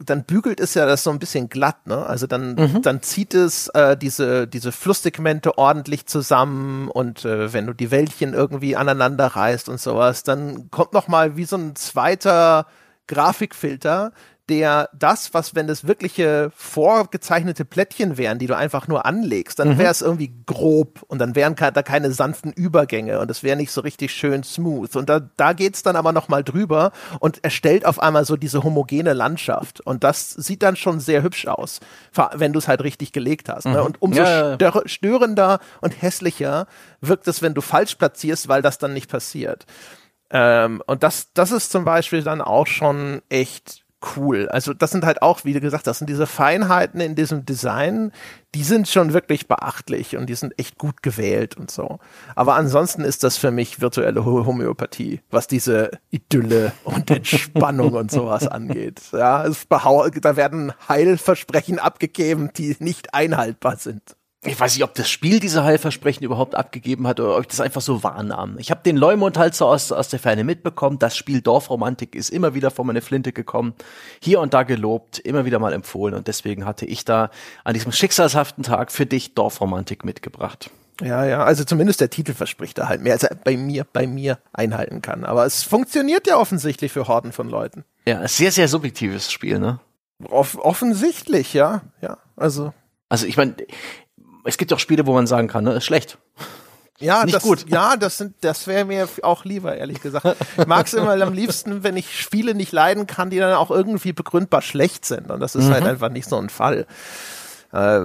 dann bügelt es ja das so ein bisschen glatt, ne? Also dann, mhm. dann zieht es äh, diese, diese Flusssegmente ordentlich zusammen und äh, wenn du die Wäldchen irgendwie aneinander reißt und sowas, dann kommt noch mal wie so ein zweiter Grafikfilter, der das, was, wenn es wirkliche vorgezeichnete Plättchen wären, die du einfach nur anlegst, dann mhm. wäre es irgendwie grob und dann wären da keine sanften Übergänge und es wäre nicht so richtig schön smooth. Und da, da geht's dann aber nochmal drüber und erstellt auf einmal so diese homogene Landschaft. Und das sieht dann schon sehr hübsch aus, wenn du es halt richtig gelegt hast. Ne? Mhm. Ne? Und umso ja, ja. störender und hässlicher wirkt es, wenn du falsch platzierst, weil das dann nicht passiert. Ähm, und das, das ist zum Beispiel dann auch schon echt cool. Also das sind halt auch, wie gesagt hast, sind diese Feinheiten in diesem Design, die sind schon wirklich beachtlich und die sind echt gut gewählt und so. Aber ansonsten ist das für mich virtuelle Homöopathie, was diese Idylle und Entspannung und sowas angeht. Ja, es da werden Heilversprechen abgegeben, die nicht einhaltbar sind ich weiß nicht, ob das Spiel diese Heilversprechen überhaupt abgegeben hat oder ob ich das einfach so wahrnahm. Ich habe den Leumund halt so aus, aus der Ferne mitbekommen. Das Spiel Dorfromantik ist immer wieder vor meine Flinte gekommen, hier und da gelobt, immer wieder mal empfohlen und deswegen hatte ich da an diesem schicksalshaften Tag für dich Dorfromantik mitgebracht. Ja, ja, also zumindest der Titel verspricht da halt mehr, als er bei mir, bei mir einhalten kann. Aber es funktioniert ja offensichtlich für Horden von Leuten. Ja, sehr, sehr subjektives Spiel, ne? Off offensichtlich, ja, ja. Also. Also ich meine, es gibt auch Spiele, wo man sagen kann, ne, ist schlecht. Ja, nicht das, gut. Ja, das sind, das wäre mir auch lieber, ehrlich gesagt. Ich mag es immer am liebsten, wenn ich Spiele nicht leiden kann, die dann auch irgendwie begründbar schlecht sind. Und das ist halt mhm. halt einfach nicht so ein Fall. Äh,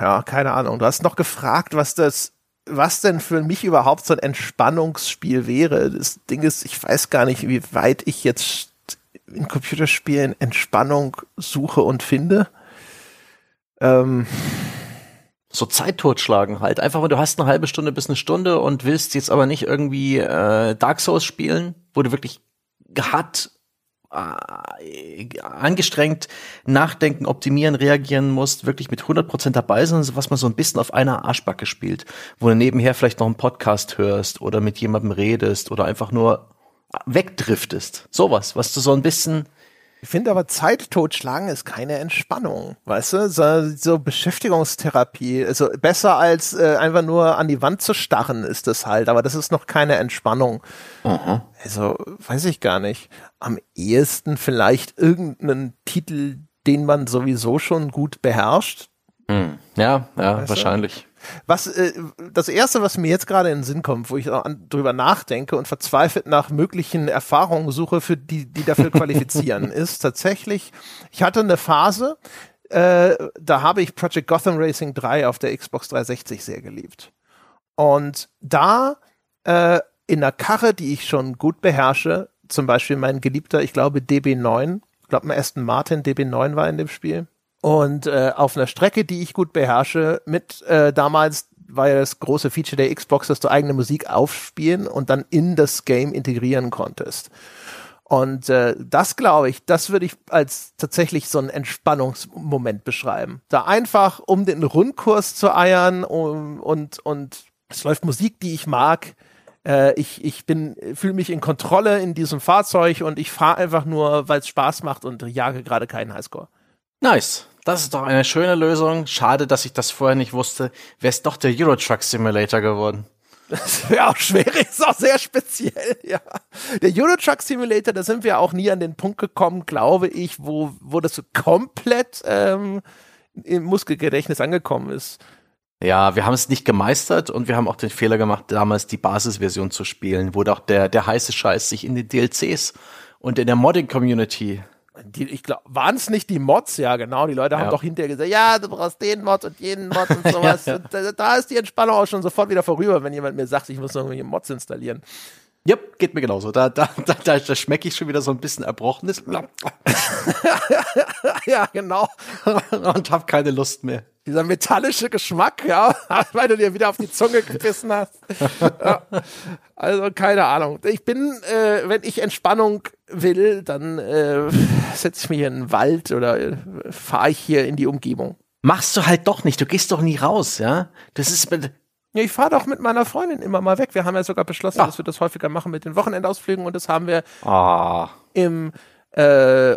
ja, keine Ahnung. Du hast noch gefragt, was das, was denn für mich überhaupt so ein Entspannungsspiel wäre. Das Ding ist, ich weiß gar nicht, wie weit ich jetzt in Computerspielen Entspannung suche und finde. Ähm, so Zeit totschlagen halt. Einfach, wenn du hast eine halbe Stunde bis eine Stunde und willst jetzt aber nicht irgendwie äh, Dark Souls spielen, wo du wirklich hart äh, angestrengt nachdenken, optimieren, reagieren musst, wirklich mit 100% dabei sind, was man so ein bisschen auf einer Arschbacke spielt, wo du nebenher vielleicht noch einen Podcast hörst oder mit jemandem redest oder einfach nur wegdriftest. Sowas, was du so ein bisschen ich finde aber Zeit totschlagen ist keine Entspannung, weißt du? So, so Beschäftigungstherapie, also besser als äh, einfach nur an die Wand zu starren ist das halt, aber das ist noch keine Entspannung. Mhm. Also weiß ich gar nicht. Am ehesten vielleicht irgendeinen Titel, den man sowieso schon gut beherrscht. Mhm. Ja, ja, weißt wahrscheinlich. Du? Was äh, das erste, was mir jetzt gerade in den Sinn kommt, wo ich an, drüber nachdenke und verzweifelt nach möglichen Erfahrungen suche, für die, die dafür qualifizieren, ist tatsächlich, ich hatte eine Phase, äh, da habe ich Project Gotham Racing 3 auf der Xbox 360 sehr geliebt. Und da äh, in einer Karre, die ich schon gut beherrsche, zum Beispiel mein geliebter, ich glaube DB9, ich glaube Aston Martin DB9 war in dem Spiel, und äh, auf einer Strecke, die ich gut beherrsche, mit äh, damals war ja das große Feature der Xbox, dass du eigene Musik aufspielen und dann in das Game integrieren konntest. Und äh, das glaube ich, das würde ich als tatsächlich so einen Entspannungsmoment beschreiben. Da einfach um den Rundkurs zu eiern um, und und es läuft Musik, die ich mag. Äh, ich ich bin fühle mich in Kontrolle in diesem Fahrzeug und ich fahre einfach nur, weil es Spaß macht und jage gerade keinen Highscore. Nice. Das ist doch eine schöne Lösung. Schade, dass ich das vorher nicht wusste. Wäre es doch der Euro Truck Simulator geworden. Das wäre auch schwierig, ist auch sehr speziell, ja. Der Euro Truck Simulator, da sind wir auch nie an den Punkt gekommen, glaube ich, wo, wo das so komplett ähm, im Muskelgedächtnis angekommen ist. Ja, wir haben es nicht gemeistert und wir haben auch den Fehler gemacht, damals die Basisversion zu spielen, wo doch der, der heiße Scheiß sich in den DLCs und in der Modding-Community die, ich glaube, waren es nicht die Mods? Ja, genau. Die Leute haben ja. doch hinterher gesagt, ja, du brauchst den Mod und jeden Mod und sowas. ja, ja. Und da, da, ist die Entspannung auch schon sofort wieder vorüber, wenn jemand mir sagt, ich muss noch irgendwelche Mods installieren. Yep, geht mir genauso. Da, da, da, da, da schmecke ich schon wieder so ein bisschen Erbrochenes. ja, genau. und habe keine Lust mehr. Dieser metallische Geschmack, ja, weil du dir wieder auf die Zunge gebissen hast. Ja. Also keine Ahnung. Ich bin, äh, wenn ich Entspannung will, dann äh, setze ich mich in den Wald oder äh, fahre ich hier in die Umgebung. Machst du halt doch nicht. Du gehst doch nie raus, ja. Das ist ja, ich fahre doch mit meiner Freundin immer mal weg. Wir haben ja sogar beschlossen, ja. dass wir das häufiger machen mit den Wochenendausflügen und das haben wir ah. im äh,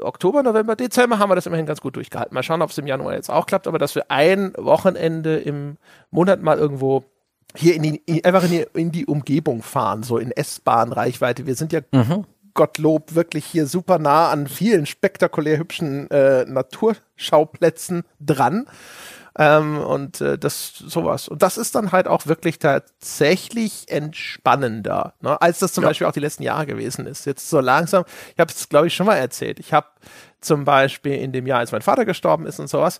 Oktober, November, Dezember haben wir das immerhin ganz gut durchgehalten. Mal schauen, ob es im Januar jetzt auch klappt, aber dass wir ein Wochenende im Monat mal irgendwo hier in die, einfach in die, in die Umgebung fahren, so in S-Bahn-Reichweite. Wir sind ja mhm. Gottlob wirklich hier super nah an vielen spektakulär hübschen äh, Naturschauplätzen dran. Ähm, und äh, das sowas. Und das ist dann halt auch wirklich tatsächlich entspannender, ne, als das zum ja. Beispiel auch die letzten Jahre gewesen ist. Jetzt so langsam, ich habe es, glaube ich, schon mal erzählt. Ich habe zum Beispiel in dem Jahr, als mein Vater gestorben ist und sowas,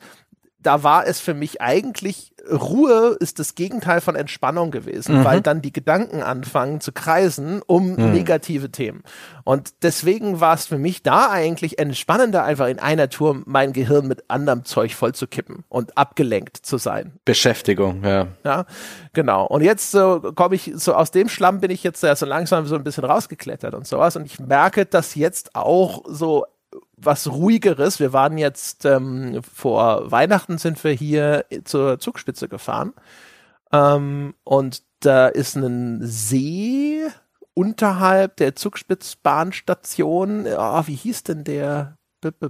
da war es für mich eigentlich, Ruhe ist das Gegenteil von Entspannung gewesen, mhm. weil dann die Gedanken anfangen zu kreisen um mhm. negative Themen. Und deswegen war es für mich da eigentlich entspannender, einfach in einer Tour mein Gehirn mit anderem Zeug voll zu kippen und abgelenkt zu sein. Beschäftigung, ja. Ja, genau. Und jetzt so komme ich, so aus dem Schlamm bin ich jetzt so langsam so ein bisschen rausgeklettert und sowas. Und ich merke, dass jetzt auch so was ruhigeres. Wir waren jetzt ähm, vor Weihnachten sind wir hier zur Zugspitze gefahren ähm, und da ist ein See unterhalb der Zugspitzbahnstation. Oh, wie hieß denn der?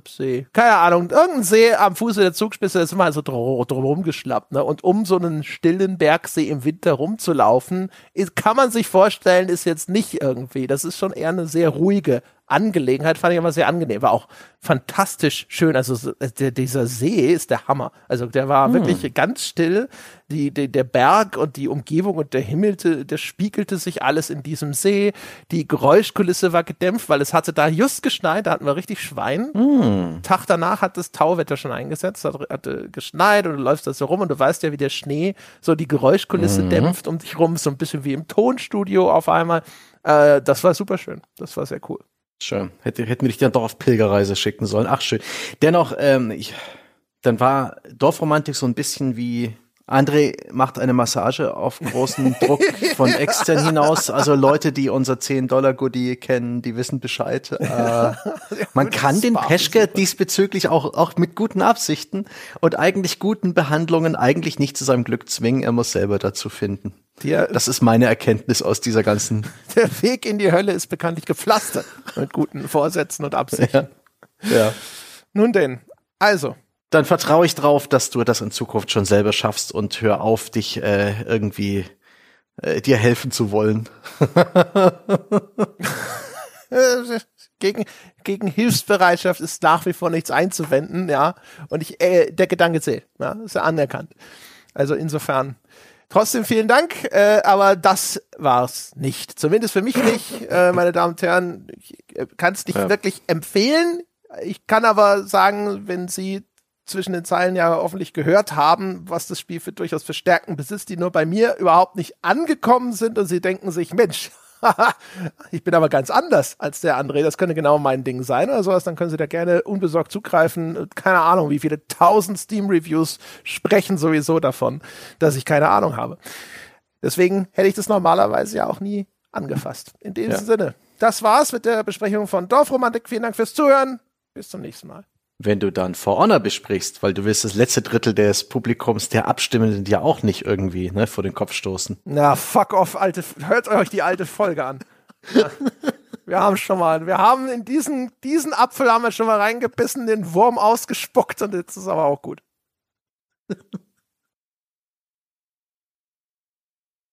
See. Keine Ahnung, irgendein See am Fuße der Zugspitze ist immer so drum, drum geschlappt. Ne? Und um so einen stillen Bergsee im Winter rumzulaufen, ist, kann man sich vorstellen, ist jetzt nicht irgendwie. Das ist schon eher eine sehr ruhige Angelegenheit fand ich immer sehr angenehm. War auch fantastisch schön. Also der, dieser See ist der Hammer. Also der war hm. wirklich ganz still. Die, die, der Berg und die Umgebung und der Himmel, der spiegelte sich alles in diesem See. Die Geräuschkulisse war gedämpft, weil es hatte da just geschneit. Da hatten wir richtig Schwein. Hm. Tag danach hat das Tauwetter schon eingesetzt. Hat, hatte geschneit und du läufst da so rum und du weißt ja, wie der Schnee so die Geräuschkulisse mhm. dämpft um dich rum. So ein bisschen wie im Tonstudio auf einmal. Äh, das war super schön. Das war sehr cool. Schön. Hätte, hätten wir dich dann doch auf Pilgerreise schicken sollen. Ach, schön. Dennoch, ähm, ich, dann war Dorfromantik so ein bisschen wie André macht eine Massage auf großen Druck von extern hinaus. Also Leute, die unser 10-Dollar-Goodie kennen, die wissen Bescheid. Äh, man kann den Peschke diesbezüglich auch, auch mit guten Absichten und eigentlich guten Behandlungen eigentlich nicht zu seinem Glück zwingen. Er muss selber dazu finden. Der, das ist meine Erkenntnis aus dieser ganzen. Der Weg in die Hölle ist bekanntlich gepflastert mit guten Vorsätzen und Absichten. Ja. ja. Nun denn, also, dann vertraue ich drauf, dass du das in Zukunft schon selber schaffst und hör auf, dich äh, irgendwie äh, dir helfen zu wollen. gegen, gegen Hilfsbereitschaft ist nach wie vor nichts einzuwenden, ja. Und ich, äh, der Gedanke zählt, ja, ist ja anerkannt. Also insofern. Trotzdem vielen Dank, äh, aber das war's nicht. Zumindest für mich nicht, äh, meine Damen und Herren. Ich äh, kann es nicht ja. wirklich empfehlen. Ich kann aber sagen, wenn Sie zwischen den Zeilen ja hoffentlich gehört haben, was das Spiel für durchaus für Stärken besitzt, die nur bei mir überhaupt nicht angekommen sind und sie denken sich, Mensch, ich bin aber ganz anders als der André, das könnte genau mein Ding sein oder sowas, dann können Sie da gerne unbesorgt zugreifen. Keine Ahnung, wie viele tausend Steam-Reviews sprechen sowieso davon, dass ich keine Ahnung habe. Deswegen hätte ich das normalerweise ja auch nie angefasst. In dem ja. Sinne, das war's mit der Besprechung von Dorfromantik. Vielen Dank fürs Zuhören. Bis zum nächsten Mal wenn du dann For Honor besprichst, weil du willst das letzte Drittel des Publikums, der Abstimmenden ja auch nicht irgendwie ne, vor den Kopf stoßen. Na, fuck off, alte, hört euch die alte Folge an. wir haben schon mal, wir haben in diesen, diesen Apfel haben wir schon mal reingebissen, den Wurm ausgespuckt und jetzt ist aber auch gut.